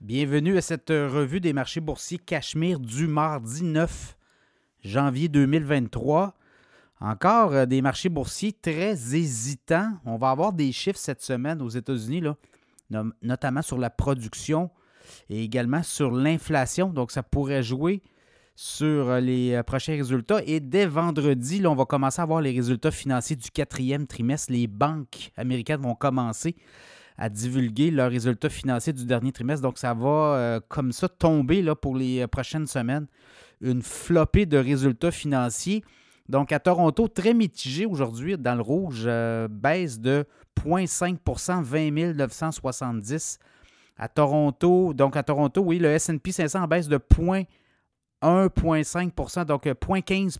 Bienvenue à cette revue des marchés boursiers Cachemire du mardi 9 janvier 2023. Encore euh, des marchés boursiers très hésitants. On va avoir des chiffres cette semaine aux États-Unis, notamment sur la production et également sur l'inflation. Donc, ça pourrait jouer sur euh, les euh, prochains résultats. Et dès vendredi, on va commencer à voir les résultats financiers du quatrième trimestre. Les banques américaines vont commencer à divulguer leurs résultats financiers du dernier trimestre. Donc, ça va euh, comme ça tomber là, pour les euh, prochaines semaines. Une flopée de résultats financiers. Donc, à Toronto, très mitigé aujourd'hui dans le rouge, euh, baisse de 0,5% 20 970. À Toronto, donc à Toronto, oui, le SP 500 baisse de 1,5% donc 0,15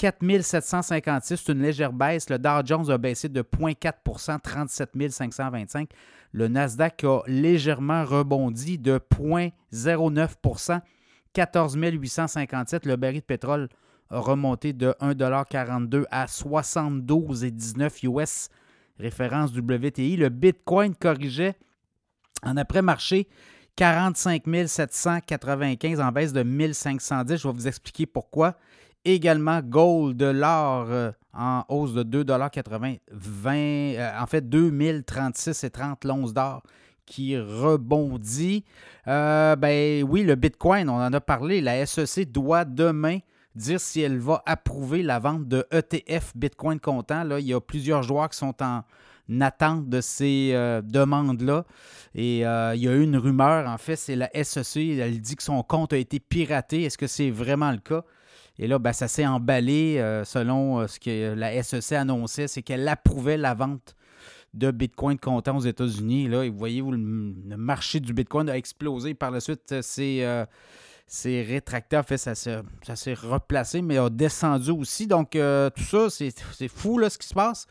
4756, c'est une légère baisse. Le Dow Jones a baissé de 0,4% 37 525. Le Nasdaq a légèrement rebondi de 0,09% 14 857. Le baril de pétrole a remonté de 1,42 à 72,19 US, référence WTI. Le Bitcoin corrigeait en après-marché 45 795 en baisse de 1510. Je vais vous expliquer pourquoi. Également, gold de l'or euh, en hausse de 2,80 20, euh, en fait 2036 et 30 l'once d'or qui rebondit. Euh, ben oui, le Bitcoin, on en a parlé. La SEC doit demain dire si elle va approuver la vente de ETF Bitcoin comptant. Là, il y a plusieurs joueurs qui sont en attente de ces demandes-là. Et il y a eu une rumeur, en fait, c'est la SEC. Elle dit que son compte a été piraté. Est-ce que c'est vraiment le cas? Et là, ben, ça s'est emballé euh, selon euh, ce que la SEC annonçait, c'est qu'elle approuvait la vente de Bitcoin comptant aux États-Unis. Là, et vous voyez où le, marché du Bitcoin a explosé. Par la suite, c'est euh, rétracté. En fait, ça, s'est replacé, mais a descendu aussi. Donc, tout ça, c'est fou là, ce qui se passe.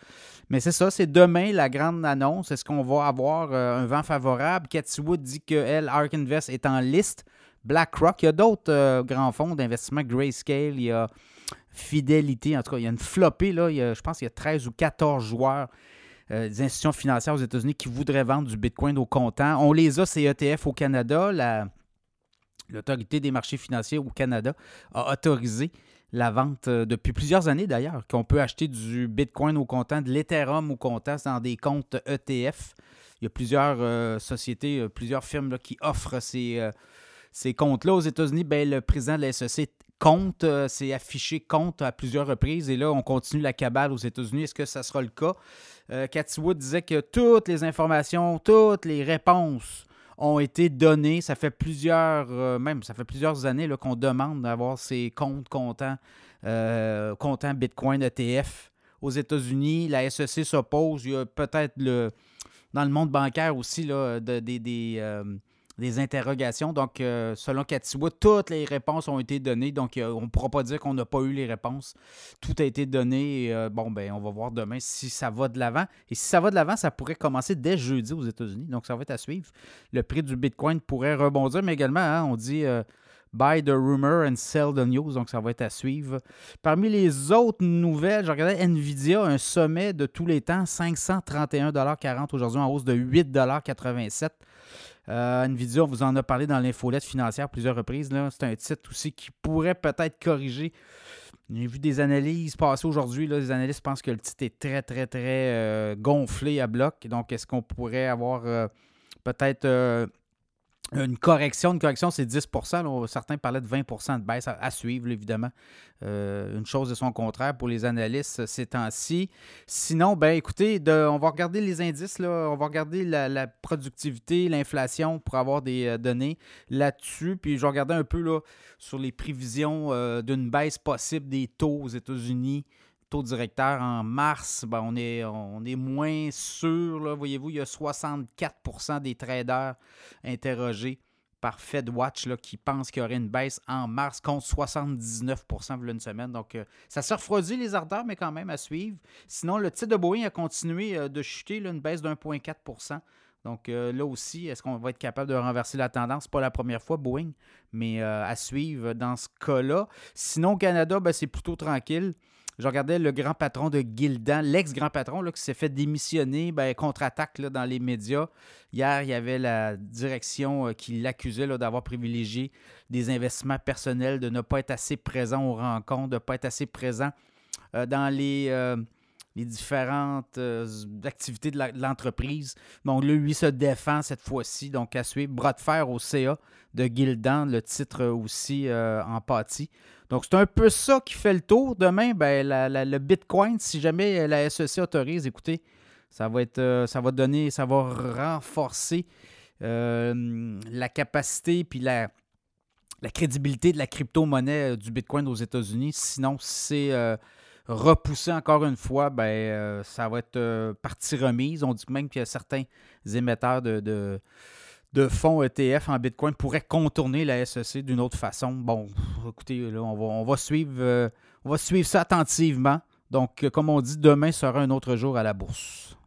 Mais c'est ça, c'est demain la grande annonce. Est-ce qu'on va avoir un vent favorable? Cathy Wood dit qu'elle, Ark Invest, est en liste BlackRock. Il y a d'autres euh, grands fonds d'investissement, Grayscale, il y a Fidelity. En tout cas, il y a une flopée. Je pense qu'il y a 13 ou 14 joueurs euh, des institutions financières aux États-Unis qui voudraient vendre du Bitcoin au comptant. On les a, ces ETF au Canada. L'autorité des marchés financiers au Canada a autorisé la vente euh, depuis plusieurs années d'ailleurs, qu'on peut acheter du Bitcoin au comptant, de l'Ethereum au comptant dans des comptes ETF. Il y a plusieurs sociétés, plusieurs firmes qui offrent ces, ces comptes-là aux États-Unis, ben, le président de la SEC compte, euh, c'est affiché compte à plusieurs reprises. Et là, on continue la cabale aux États-Unis. Est-ce que ça sera le cas? Euh, Cathy Wood disait que toutes les informations, toutes les réponses ont été données. Ça fait plusieurs, euh, même ça fait plusieurs années qu'on demande d'avoir ces comptes comptants, comptants Bitcoin ETF aux États-Unis. La SEC s'oppose. Il y a peut-être le dans le monde bancaire aussi là, des, des interrogations. Donc, euh, selon Katiwa, toutes les réponses ont été données. Donc, euh, on ne pourra pas dire qu'on n'a pas eu les réponses. Tout a été donné. Euh, bon, ben, on va voir demain si ça va de l'avant. Et si ça va de l'avant, ça pourrait commencer dès jeudi aux États-Unis. Donc, ça va être à suivre. Le prix du Bitcoin pourrait rebondir, mais également, hein, on dit buy the rumor and sell the news. Donc, ça va être à suivre. Parmi les autres nouvelles, je regardais Nvidia, un sommet de tous les temps, 531,40 aujourd'hui en hausse de 8,87 euh, Nvidia, on vous en a parlé dans l'infolette financière plusieurs reprises. C'est un titre aussi qui pourrait peut-être corriger. J'ai vu des analyses passer aujourd'hui. Les analystes pensent que le titre est très, très, très euh, gonflé à bloc. Donc, est-ce qu'on pourrait avoir euh, peut-être une correction, une correction, c'est 10% Certains parlaient de 20% de baisse à, suivre, évidemment. Euh, une chose de son contraire pour les analystes ces temps-ci. Sinon, ben écoutez, on va regarder les indices, là, on va regarder la, productivité, l'inflation pour avoir des euh, données là-dessus. Puis je vais regarder un peu là, sur les prévisions euh, d'une baisse possible des taux aux États-Unis taux directeur en mars, ben, on, est, on est moins sûr. Voyez-vous, il y a 64% des traders interrogés par FedWatch là, qui pensent qu'il y aurait une baisse en mars contre 79% pour une semaine. Donc, euh, ça se refroidit les ardeurs, mais quand même à suivre. Sinon, le titre de Boeing a continué euh, de chuter, une baisse d'1,4 donc euh, là aussi, est-ce qu'on va être capable de renverser la tendance? Pas la première fois, Boeing, mais à suivre dans ce cas-là. Sinon, au Canada, ben, c'est plutôt tranquille. Je regardais le grand patron de Gildan, l'ex-grand patron là, qui s'est fait démissionner, ben, contre-attaque dans les médias. Hier, il y avait la direction euh, qui l'accusait d'avoir privilégié des investissements personnels, de ne pas être assez présent aux rencontres, de ne pas être assez présent euh, dans les, euh, les différentes activités de l'entreprise. Donc, lui se défend cette fois-ci. Donc, à suivre, bras de fer au CA de Gildan, le titre aussi en pâtit. Donc, c'est un peu ça qui fait le tour. Demain, ben, le Bitcoin, si jamais la SEC autorise, écoutez, ça va être euh, ça va donner, ça va renforcer euh, la capacité puis la, la crédibilité de la crypto-monnaie euh, du Bitcoin aux États-Unis. Sinon, si c'est repoussé encore une fois, ben, ça va être partie remise. On dit même a certains émetteurs de fonds ETF en Bitcoin pourrait contourner la SEC d'une autre façon. Bon, écoutez, là, euh, on va suivre ça attentivement. Donc, comme on dit, demain sera un autre jour à la bourse.